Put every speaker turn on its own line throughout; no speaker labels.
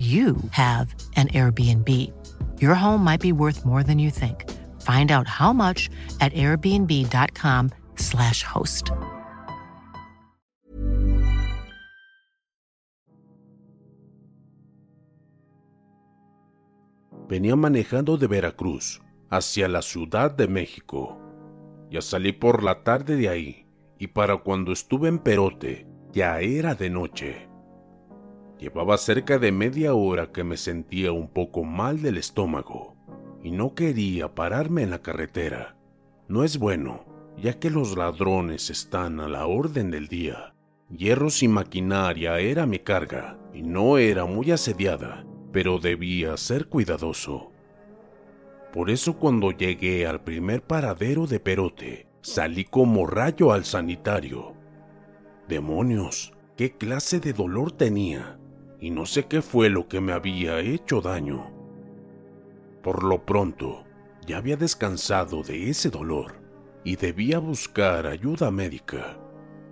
you have an Airbnb. Your home might be worth more than you think. Find out how much at airbnb.com/slash host.
Venía manejando de Veracruz hacia la Ciudad de México. Ya salí por la tarde de ahí, y para cuando estuve en Perote, ya era de noche. Llevaba cerca de media hora que me sentía un poco mal del estómago y no quería pararme en la carretera. No es bueno, ya que los ladrones están a la orden del día. Hierros y maquinaria era mi carga y no era muy asediada, pero debía ser cuidadoso. Por eso cuando llegué al primer paradero de Perote, salí como rayo al sanitario. Demonios, ¿qué clase de dolor tenía? Y no sé qué fue lo que me había hecho daño. Por lo pronto, ya había descansado de ese dolor y debía buscar ayuda médica.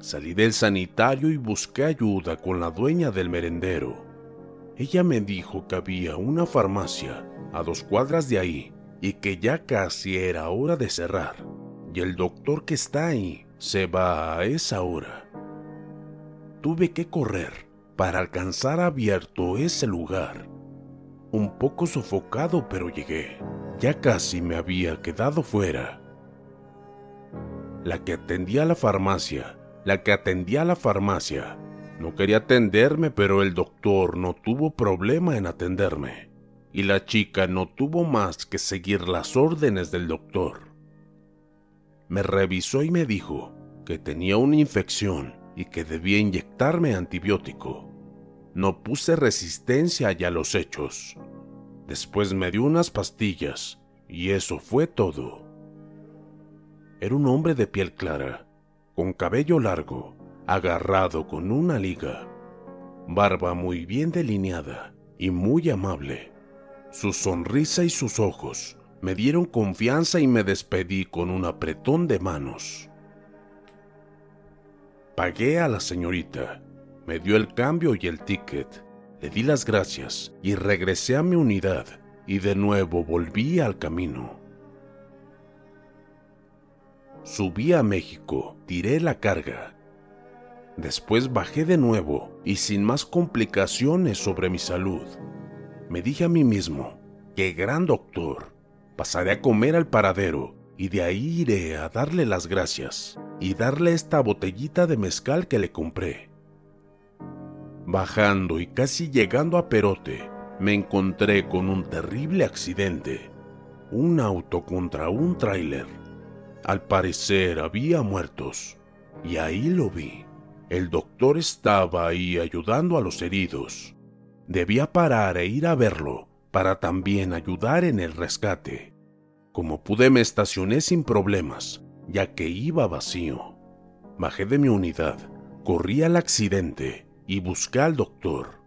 Salí del sanitario y busqué ayuda con la dueña del merendero. Ella me dijo que había una farmacia a dos cuadras de ahí y que ya casi era hora de cerrar, y el doctor que está ahí se va a esa hora. Tuve que correr para alcanzar abierto ese lugar. Un poco sofocado, pero llegué. Ya casi me había quedado fuera. La que atendía a la farmacia, la que atendía a la farmacia, no quería atenderme, pero el doctor no tuvo problema en atenderme. Y la chica no tuvo más que seguir las órdenes del doctor. Me revisó y me dijo que tenía una infección y que debía inyectarme antibiótico. No puse resistencia ya a los hechos. Después me dio unas pastillas y eso fue todo. Era un hombre de piel clara, con cabello largo, agarrado con una liga, barba muy bien delineada y muy amable. Su sonrisa y sus ojos me dieron confianza y me despedí con un apretón de manos. Pagué a la señorita, me dio el cambio y el ticket, le di las gracias y regresé a mi unidad y de nuevo volví al camino. Subí a México, tiré la carga. Después bajé de nuevo y sin más complicaciones sobre mi salud. Me dije a mí mismo, qué gran doctor. Pasaré a comer al paradero y de ahí iré a darle las gracias y darle esta botellita de mezcal que le compré. Bajando y casi llegando a Perote, me encontré con un terrible accidente. Un auto contra un tráiler. Al parecer había muertos. Y ahí lo vi. El doctor estaba ahí ayudando a los heridos. Debía parar e ir a verlo para también ayudar en el rescate. Como pude me estacioné sin problemas, ya que iba vacío. Bajé de mi unidad, corrí al accidente y busqué al doctor.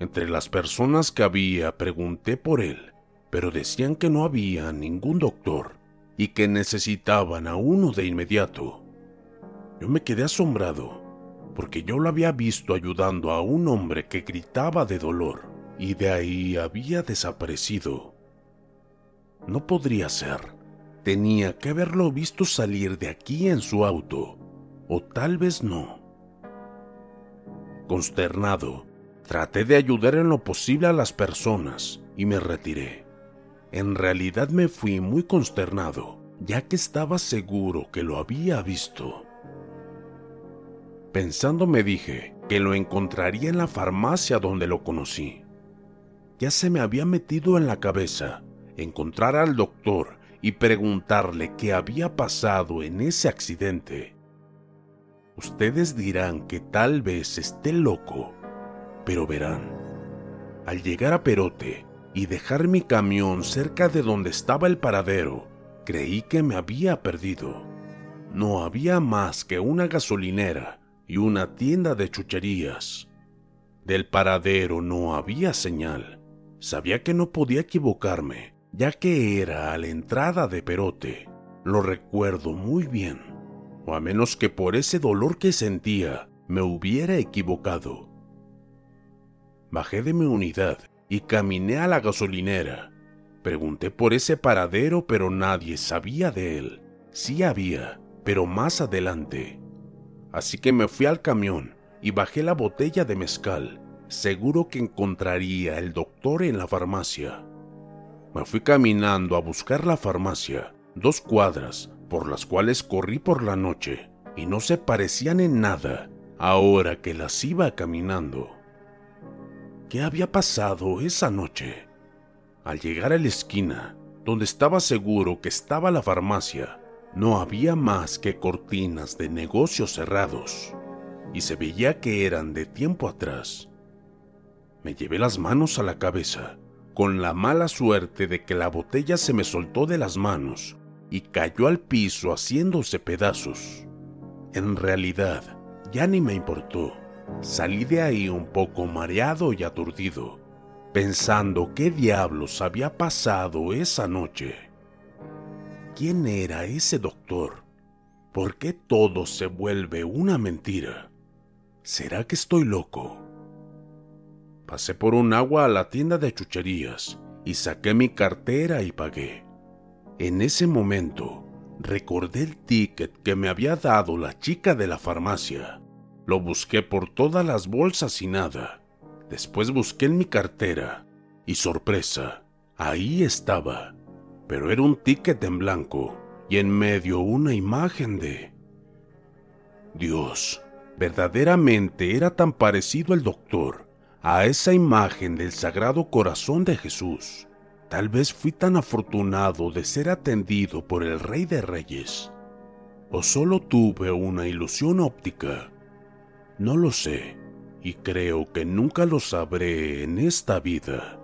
Entre las personas que había pregunté por él, pero decían que no había ningún doctor y que necesitaban a uno de inmediato. Yo me quedé asombrado, porque yo lo había visto ayudando a un hombre que gritaba de dolor y de ahí había desaparecido. No podría ser. Tenía que haberlo visto salir de aquí en su auto, o tal vez no. Consternado, traté de ayudar en lo posible a las personas y me retiré. En realidad me fui muy consternado, ya que estaba seguro que lo había visto. Pensando me dije que lo encontraría en la farmacia donde lo conocí. Ya se me había metido en la cabeza encontrar al doctor y preguntarle qué había pasado en ese accidente. Ustedes dirán que tal vez esté loco, pero verán, al llegar a Perote y dejar mi camión cerca de donde estaba el paradero, creí que me había perdido. No había más que una gasolinera y una tienda de chucherías. Del paradero no había señal. Sabía que no podía equivocarme, ya que era a la entrada de Perote. Lo recuerdo muy bien. O a menos que por ese dolor que sentía me hubiera equivocado. Bajé de mi unidad y caminé a la gasolinera. Pregunté por ese paradero, pero nadie sabía de él. Sí había, pero más adelante. Así que me fui al camión y bajé la botella de mezcal, seguro que encontraría el doctor en la farmacia. Me fui caminando a buscar la farmacia, dos cuadras, por las cuales corrí por la noche, y no se parecían en nada ahora que las iba caminando. ¿Qué había pasado esa noche? Al llegar a la esquina, donde estaba seguro que estaba la farmacia, no había más que cortinas de negocios cerrados, y se veía que eran de tiempo atrás. Me llevé las manos a la cabeza, con la mala suerte de que la botella se me soltó de las manos y cayó al piso haciéndose pedazos. En realidad, ya ni me importó. Salí de ahí un poco mareado y aturdido pensando qué diablos había pasado esa noche. ¿Quién era ese doctor? ¿Por qué todo se vuelve una mentira? ¿Será que estoy loco? Pasé por un agua a la tienda de chucherías y saqué mi cartera y pagué. En ese momento, recordé el ticket que me había dado la chica de la farmacia. Lo busqué por todas las bolsas y nada. Después busqué en mi cartera y sorpresa, ahí estaba, pero era un ticket en blanco y en medio una imagen de... Dios, verdaderamente era tan parecido el doctor a esa imagen del Sagrado Corazón de Jesús. Tal vez fui tan afortunado de ser atendido por el Rey de Reyes. O solo tuve una ilusión óptica. No lo sé y creo que nunca lo sabré en esta vida.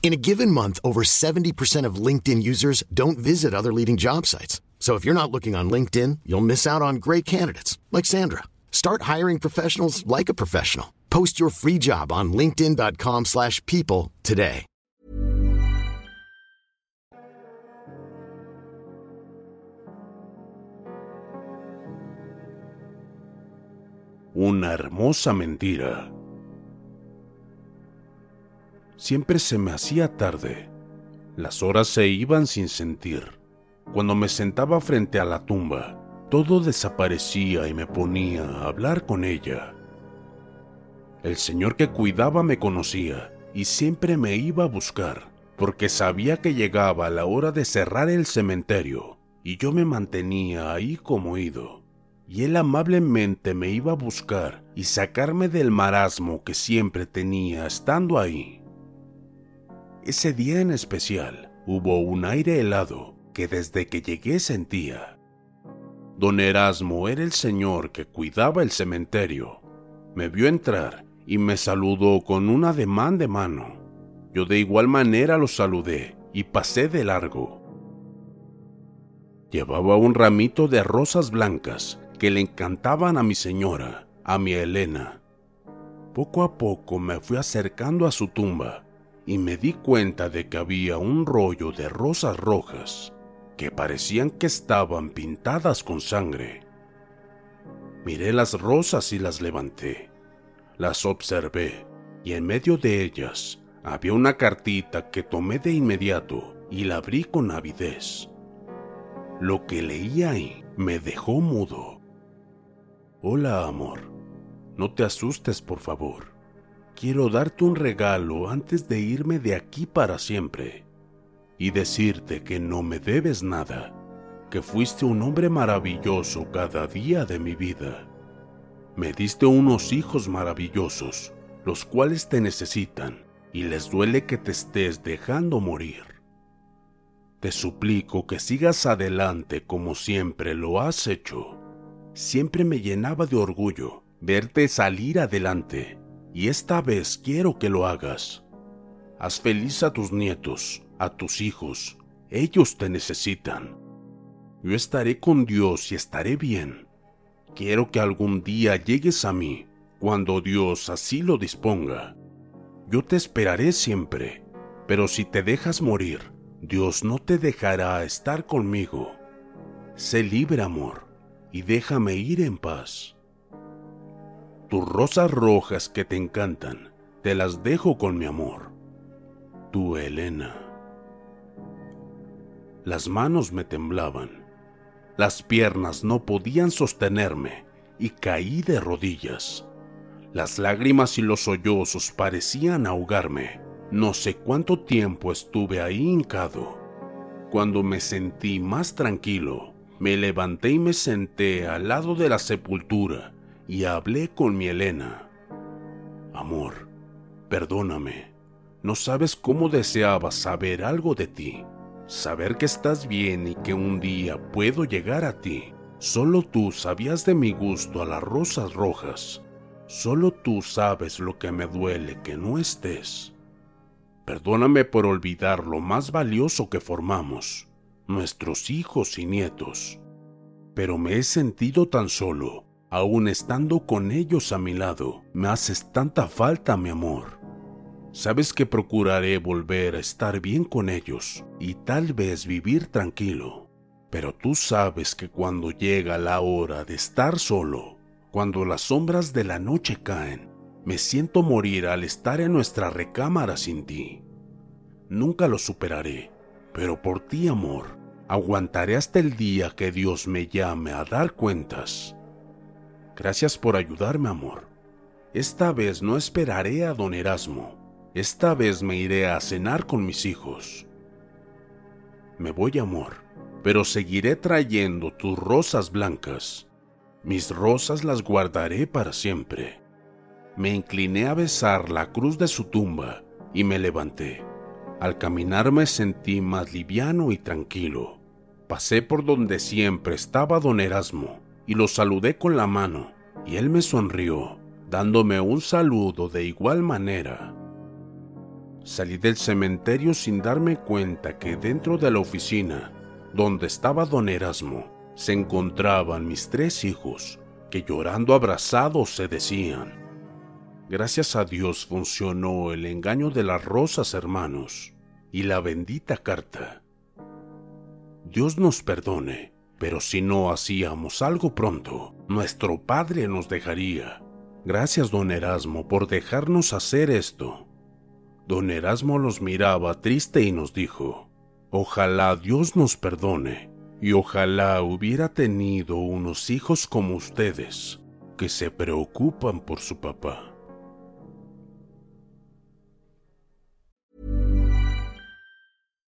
In a given month, over 70% of LinkedIn users don't visit other leading job sites. So if you're not looking on LinkedIn, you'll miss out on great candidates like Sandra. Start hiring professionals like a professional. Post your free job on linkedin.com/people today.
Una hermosa mentira. Siempre se me hacía tarde. Las horas se iban sin sentir. Cuando me sentaba frente a la tumba, todo desaparecía y me ponía a hablar con ella. El señor que cuidaba me conocía y siempre me iba a buscar, porque sabía que llegaba la hora de cerrar el cementerio y yo me mantenía ahí como ido. Y él amablemente me iba a buscar y sacarme del marasmo que siempre tenía estando ahí. Ese día en especial hubo un aire helado que desde que llegué sentía. Don Erasmo era el señor que cuidaba el cementerio. Me vio entrar y me saludó con un ademán de mano. Yo de igual manera lo saludé y pasé de largo. Llevaba un ramito de rosas blancas que le encantaban a mi señora, a mi Elena. Poco a poco me fui acercando a su tumba y me di cuenta de que había un rollo de rosas rojas que parecían que estaban pintadas con sangre. Miré las rosas y las levanté. Las observé y en medio de ellas había una cartita que tomé de inmediato y la abrí con avidez. Lo que leí ahí me dejó mudo. Hola, amor. No te asustes, por favor. Quiero darte un regalo antes de irme de aquí para siempre y decirte que no me debes nada, que fuiste un hombre maravilloso cada día de mi vida. Me diste unos hijos maravillosos, los cuales te necesitan y les duele que te estés dejando morir. Te suplico que sigas adelante como siempre lo has hecho. Siempre me llenaba de orgullo verte salir adelante y esta vez quiero que lo hagas. Haz feliz a tus nietos, a tus hijos. Ellos te necesitan. Yo estaré con Dios y estaré bien. Quiero que algún día llegues a mí, cuando Dios así lo disponga. Yo te esperaré siempre, pero si te dejas morir, Dios no te dejará estar conmigo. Sé libre, amor, y déjame ir en paz. Tus rosas rojas que te encantan, te las dejo con mi amor. Tu Elena. Las manos me temblaban, las piernas no podían sostenerme y caí de rodillas. Las lágrimas y los sollozos parecían ahogarme. No sé cuánto tiempo estuve ahí hincado. Cuando me sentí más tranquilo, me levanté y me senté al lado de la sepultura y hablé con mi Elena. Amor, perdóname. No sabes cómo deseaba saber algo de ti. Saber que estás bien y que un día puedo llegar a ti. Solo tú sabías de mi gusto a las rosas rojas. Solo tú sabes lo que me duele que no estés. Perdóname por olvidar lo más valioso que formamos, nuestros hijos y nietos. Pero me he sentido tan solo, aun estando con ellos a mi lado. Me haces tanta falta, mi amor. Sabes que procuraré volver a estar bien con ellos y tal vez vivir tranquilo. Pero tú sabes que cuando llega la hora de estar solo, cuando las sombras de la noche caen, me siento morir al estar en nuestra recámara sin ti. Nunca lo superaré, pero por ti, amor, aguantaré hasta el día que Dios me llame a dar cuentas. Gracias por ayudarme, amor. Esta vez no esperaré a don Erasmo. Esta vez me iré a cenar con mis hijos. Me voy, amor, pero seguiré trayendo tus rosas blancas. Mis rosas las guardaré para siempre me incliné a besar la cruz de su tumba y me levanté. Al caminar me sentí más liviano y tranquilo. Pasé por donde siempre estaba don Erasmo y lo saludé con la mano y él me sonrió, dándome un saludo de igual manera. Salí del cementerio sin darme cuenta que dentro de la oficina, donde estaba don Erasmo, se encontraban mis tres hijos, que llorando abrazados se decían, Gracias a Dios funcionó el engaño de las rosas, hermanos, y la bendita carta. Dios nos perdone, pero si no hacíamos algo pronto, nuestro Padre nos dejaría. Gracias, don Erasmo, por dejarnos hacer esto. Don Erasmo los miraba triste y nos dijo, Ojalá Dios nos perdone, Y ojalá hubiera tenido unos hijos como ustedes, que se preocupan por su papá.